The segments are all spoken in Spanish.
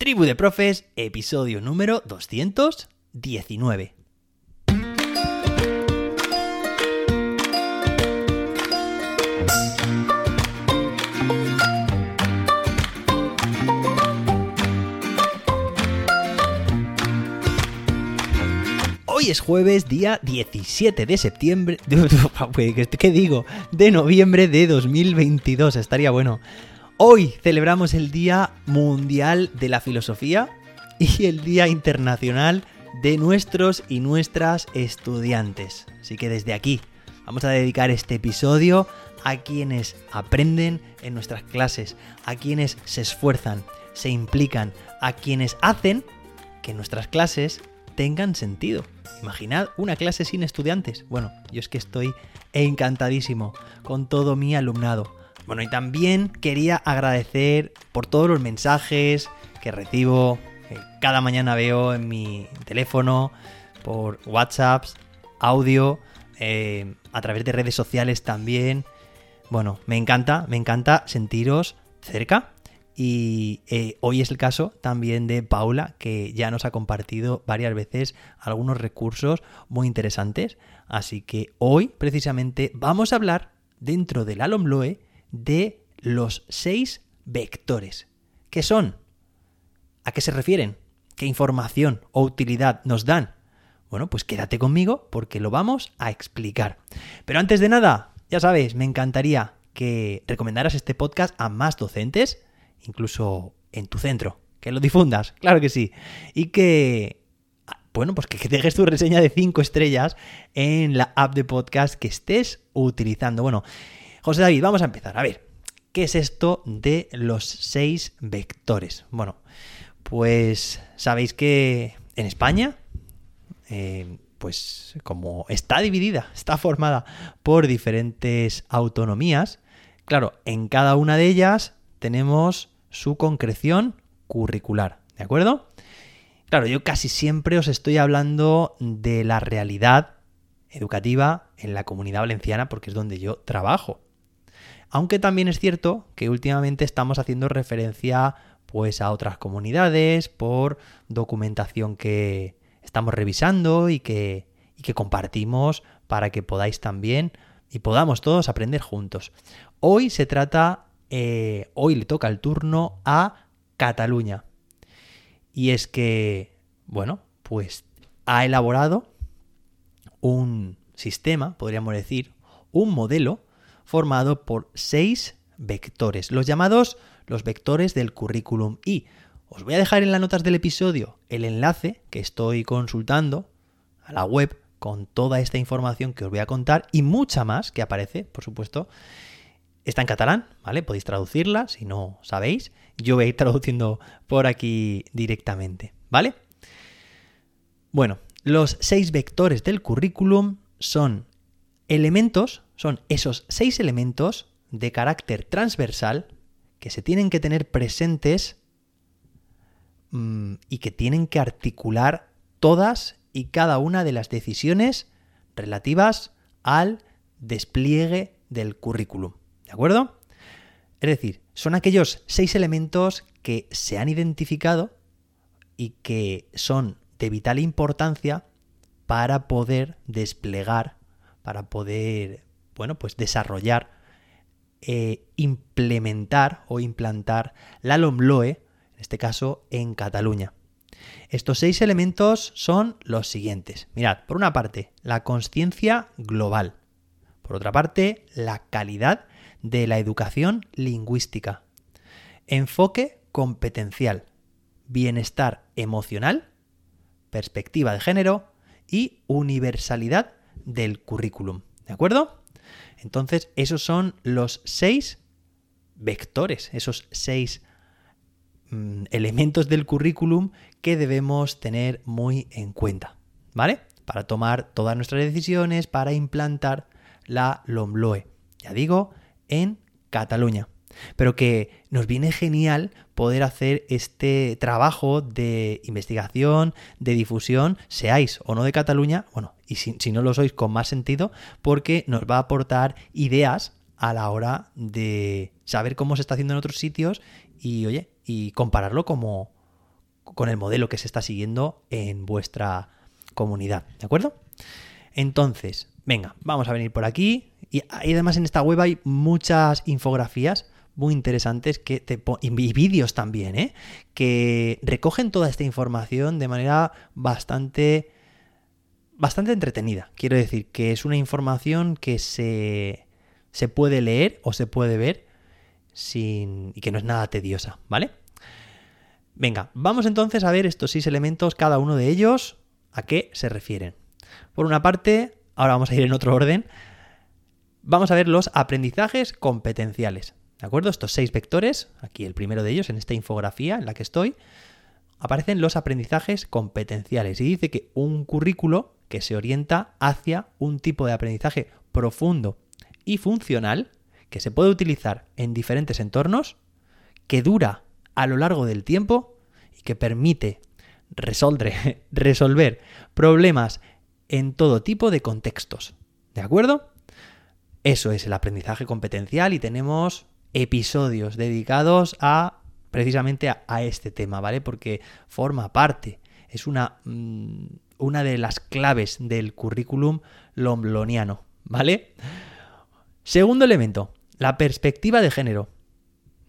Tribu de Profes, episodio número 219. Hoy es jueves, día 17 de septiembre. ¿Qué digo? De noviembre de 2022. Estaría bueno. Hoy celebramos el Día Mundial de la Filosofía y el Día Internacional de nuestros y nuestras estudiantes. Así que desde aquí vamos a dedicar este episodio a quienes aprenden en nuestras clases, a quienes se esfuerzan, se implican, a quienes hacen que nuestras clases tengan sentido. Imaginad una clase sin estudiantes. Bueno, yo es que estoy encantadísimo con todo mi alumnado. Bueno, y también quería agradecer por todos los mensajes que recibo, cada mañana veo en mi teléfono, por WhatsApps, audio, eh, a través de redes sociales también. Bueno, me encanta, me encanta sentiros cerca y eh, hoy es el caso también de Paula, que ya nos ha compartido varias veces algunos recursos muy interesantes. Así que hoy, precisamente, vamos a hablar dentro del Alomloe de los seis vectores. ¿Qué son? ¿A qué se refieren? ¿Qué información o utilidad nos dan? Bueno, pues quédate conmigo porque lo vamos a explicar. Pero antes de nada, ya sabes, me encantaría que recomendaras este podcast a más docentes incluso en tu centro. Que lo difundas, claro que sí. Y que, bueno, pues que dejes tu reseña de 5 estrellas en la app de podcast que estés utilizando. Bueno, José David, vamos a empezar. A ver, ¿qué es esto de los 6 vectores? Bueno, pues sabéis que en España, eh, pues como está dividida, está formada por diferentes autonomías, claro, en cada una de ellas tenemos su concreción curricular, ¿de acuerdo? Claro, yo casi siempre os estoy hablando de la realidad educativa en la comunidad valenciana porque es donde yo trabajo. Aunque también es cierto que últimamente estamos haciendo referencia pues a otras comunidades por documentación que estamos revisando y que, y que compartimos para que podáis también y podamos todos aprender juntos. Hoy se trata eh, hoy le toca el turno a Cataluña. Y es que, bueno, pues ha elaborado un sistema, podríamos decir, un modelo formado por seis vectores, los llamados los vectores del currículum. Y os voy a dejar en las notas del episodio el enlace que estoy consultando a la web con toda esta información que os voy a contar y mucha más que aparece, por supuesto, Está en catalán, ¿vale? Podéis traducirla si no sabéis. Yo voy a ir traduciendo por aquí directamente, ¿vale? Bueno, los seis vectores del currículum son elementos, son esos seis elementos de carácter transversal que se tienen que tener presentes mmm, y que tienen que articular todas y cada una de las decisiones relativas al despliegue del currículum. ¿De acuerdo? Es decir, son aquellos seis elementos que se han identificado y que son de vital importancia para poder desplegar, para poder, bueno, pues desarrollar, eh, implementar o implantar la LOMLOE, en este caso en Cataluña. Estos seis elementos son los siguientes. Mirad, por una parte, la conciencia global. Por otra parte, la calidad de la educación lingüística. Enfoque competencial, bienestar emocional, perspectiva de género y universalidad del currículum. ¿De acuerdo? Entonces, esos son los seis vectores, esos seis mm, elementos del currículum que debemos tener muy en cuenta, ¿vale? Para tomar todas nuestras decisiones, para implantar la LOMLOE. Ya digo, en Cataluña. Pero que nos viene genial poder hacer este trabajo de investigación, de difusión, seáis o no de Cataluña, bueno, y si, no lo sois con más sentido, porque nos va a aportar ideas a la hora de saber cómo se está haciendo en otros sitios y, oye, y compararlo como, con el modelo que se está siguiendo en vuestra comunidad, ¿de acuerdo? Entonces, venga, vamos a venir por aquí. Y, además en esta web hay muchas infografías muy interesantes que te y vídeos también, ¿eh? que recogen toda esta información de manera bastante bastante entretenida. Quiero decir que es una información que se, se puede leer o se puede ver sin, y que no es nada tediosa, ¿vale? Venga, vamos entonces a ver estos seis elementos, cada uno de ellos, a qué se refieren. Por una parte, ahora vamos a ir en otro orden, vamos a ver los aprendizajes competenciales. ¿De acuerdo? Estos seis vectores, aquí el primero de ellos en esta infografía en la que estoy, aparecen los aprendizajes competenciales y dice que un currículo que se orienta hacia un tipo de aprendizaje profundo y funcional que se puede utilizar en diferentes entornos, que dura a lo largo del tiempo y que permite resolver problemas en todo tipo de contextos. ¿De acuerdo? Eso es el aprendizaje competencial y tenemos episodios dedicados a precisamente a, este tema, ¿vale? Porque forma parte, es una, mm, una de las claves del currículum lombloniano, ¿vale? Segundo elemento, la perspectiva de género.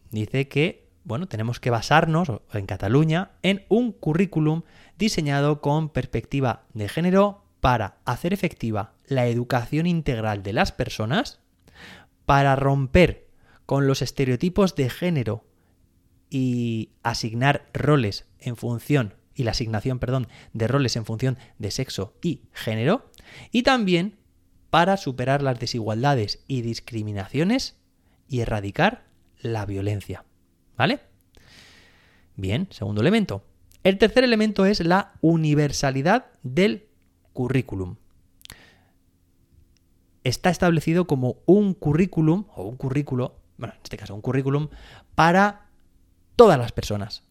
Dice que, bueno, tenemos que basarnos en Cataluña en un currículum diseñado con perspectiva de género para hacer efectiva la educación integral de las personas, para romper con los estereotipos de género y asignar roles en función y la asignación, perdón, de roles en función de sexo y género, y también para superar las desigualdades y discriminaciones y erradicar la violencia. ¿Vale? Bien, segundo elemento. El tercer elemento es la universalidad del currículum está establecido como un currículum o un currículo bueno, en este caso un currículum, para todas las personas,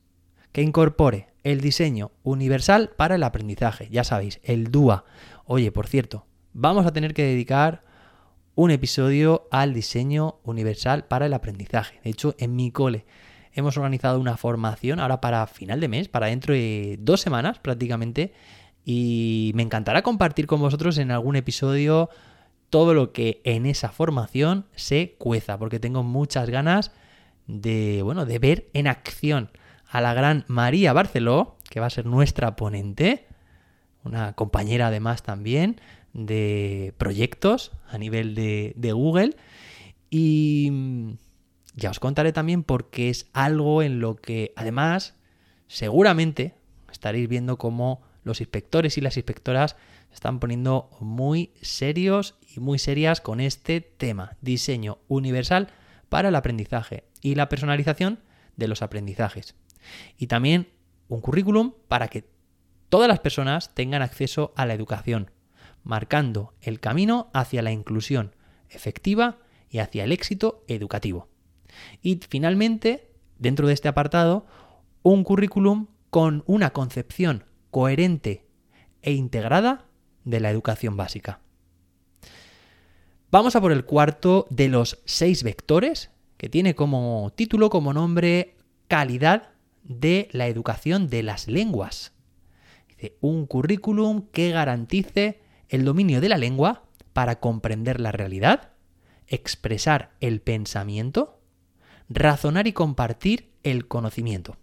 que incorpore el diseño universal para el aprendizaje. Ya sabéis, el DUA. Oye, por cierto, vamos a tener que dedicar un episodio al diseño universal para el aprendizaje. De hecho, en mi cole hemos organizado una formación ahora para final de mes, para dentro de dos semanas prácticamente, y me encantará compartir con vosotros en algún episodio todo lo que en esa formación se cueza, porque tengo muchas ganas de, bueno, de ver en acción a la gran María Barceló, que va a ser nuestra ponente, una compañera además también de proyectos a nivel de, de Google. Y ya os contaré también porque es algo en lo que además seguramente estaréis viendo cómo los inspectores y las inspectoras se están poniendo muy serios y muy serias con este tema, diseño universal para el aprendizaje y la personalización de los aprendizajes. Y también un currículum para que todas las personas tengan acceso a la educación, marcando el camino hacia la inclusión efectiva y hacia el éxito educativo. Y finalmente, dentro de este apartado, un currículum con una concepción coherente e integrada de la educación básica. Vamos a por el cuarto de los seis vectores, que tiene como título, como nombre, calidad de la educación de las lenguas. Dice, un currículum que garantice el dominio de la lengua para comprender la realidad, expresar el pensamiento, razonar y compartir el conocimiento.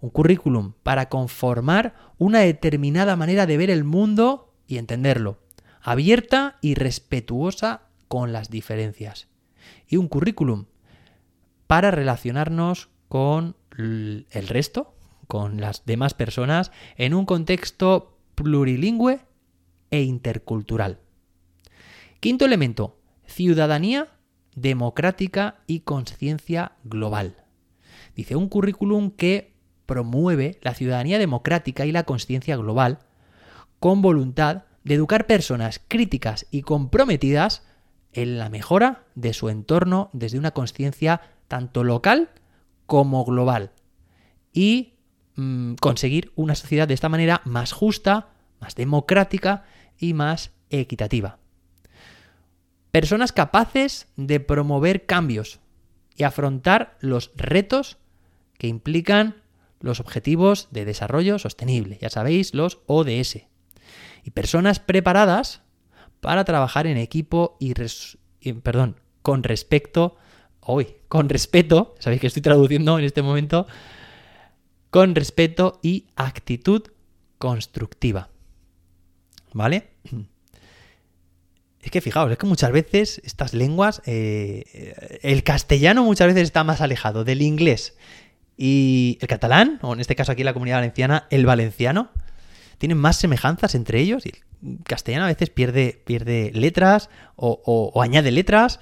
Un currículum para conformar una determinada manera de ver el mundo y entenderlo abierta y respetuosa con las diferencias. Y un currículum para relacionarnos con el resto, con las demás personas, en un contexto plurilingüe e intercultural. Quinto elemento, ciudadanía democrática y conciencia global. Dice un currículum que promueve la ciudadanía democrática y la conciencia global con voluntad de educar personas críticas y comprometidas en la mejora de su entorno desde una conciencia tanto local como global y mm, conseguir una sociedad de esta manera más justa, más democrática y más equitativa. Personas capaces de promover cambios y afrontar los retos que implican los Objetivos de Desarrollo Sostenible, ya sabéis, los ODS. Y personas preparadas para trabajar en equipo y, perdón, con respecto, hoy, con respeto, sabéis que estoy traduciendo en este momento, con respeto y actitud constructiva. ¿Vale? Es que fijaos, es que muchas veces estas lenguas, eh, el castellano muchas veces está más alejado del inglés y el catalán, o en este caso aquí en la comunidad valenciana, el valenciano, tienen más semejanzas entre ellos y el castellano a veces pierde, pierde letras o, añade letras.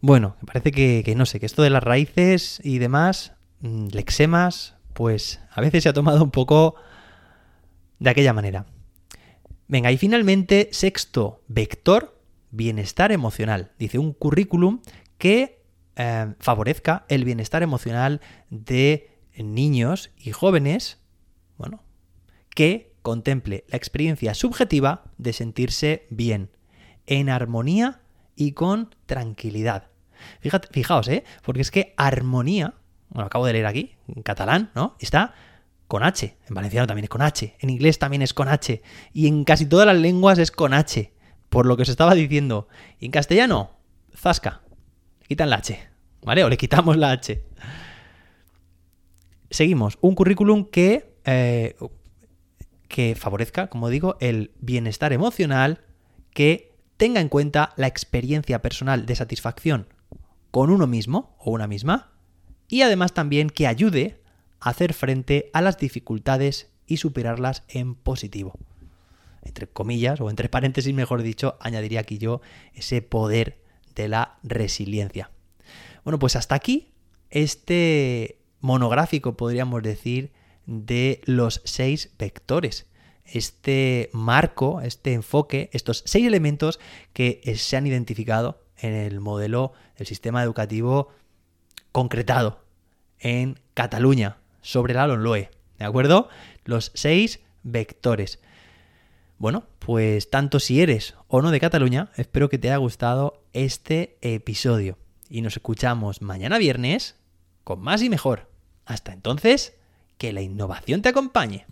Bueno, me parece que, que, no sé, que esto de las raíces y demás, mm, lexemas, pues a veces se ha tomado un poco de aquella manera. Venga, y finalmente, sexto vector, bienestar emocional. Dice un currículum que eh, favorezca el bienestar emocional de niños y jóvenes, bueno, que contemple la experiencia subjetiva de sentirse bien, en armonía y con tranquilidad. Fijaos, ¿eh? Porque es que armonía, bueno, acabo de leer aquí, en catalán, ¿no? Está con H. En valenciano también es con H. En inglés también es con H. Y en casi todas las lenguas es con H por lo que os estaba diciendo. Y en castellano, zasca. Quitan la H. ¿Vale? O le quitamos la H. Seguimos. Un currículum que, eh, que favorezca, como digo, el bienestar emocional, que tenga en cuenta la experiencia personal de satisfacción con uno mismo o una misma, y además también que ayude a hacer frente a las dificultades y superarlas en positivo entre comillas, o entre paréntesis, mejor dicho, añadiría aquí yo ese poder de la resiliencia. Bueno, pues hasta aquí este monográfico, podríamos decir, de los seis vectores. Este marco, este enfoque, estos seis elementos que se han identificado en el modelo del sistema educativo concretado en Cataluña sobre la LONLOE. ¿De acuerdo? Los seis vectores. Bueno, pues tanto si eres o no de Cataluña, espero que te haya gustado este episodio. Y nos escuchamos mañana viernes con más y mejor. Hasta entonces, que la innovación te acompañe.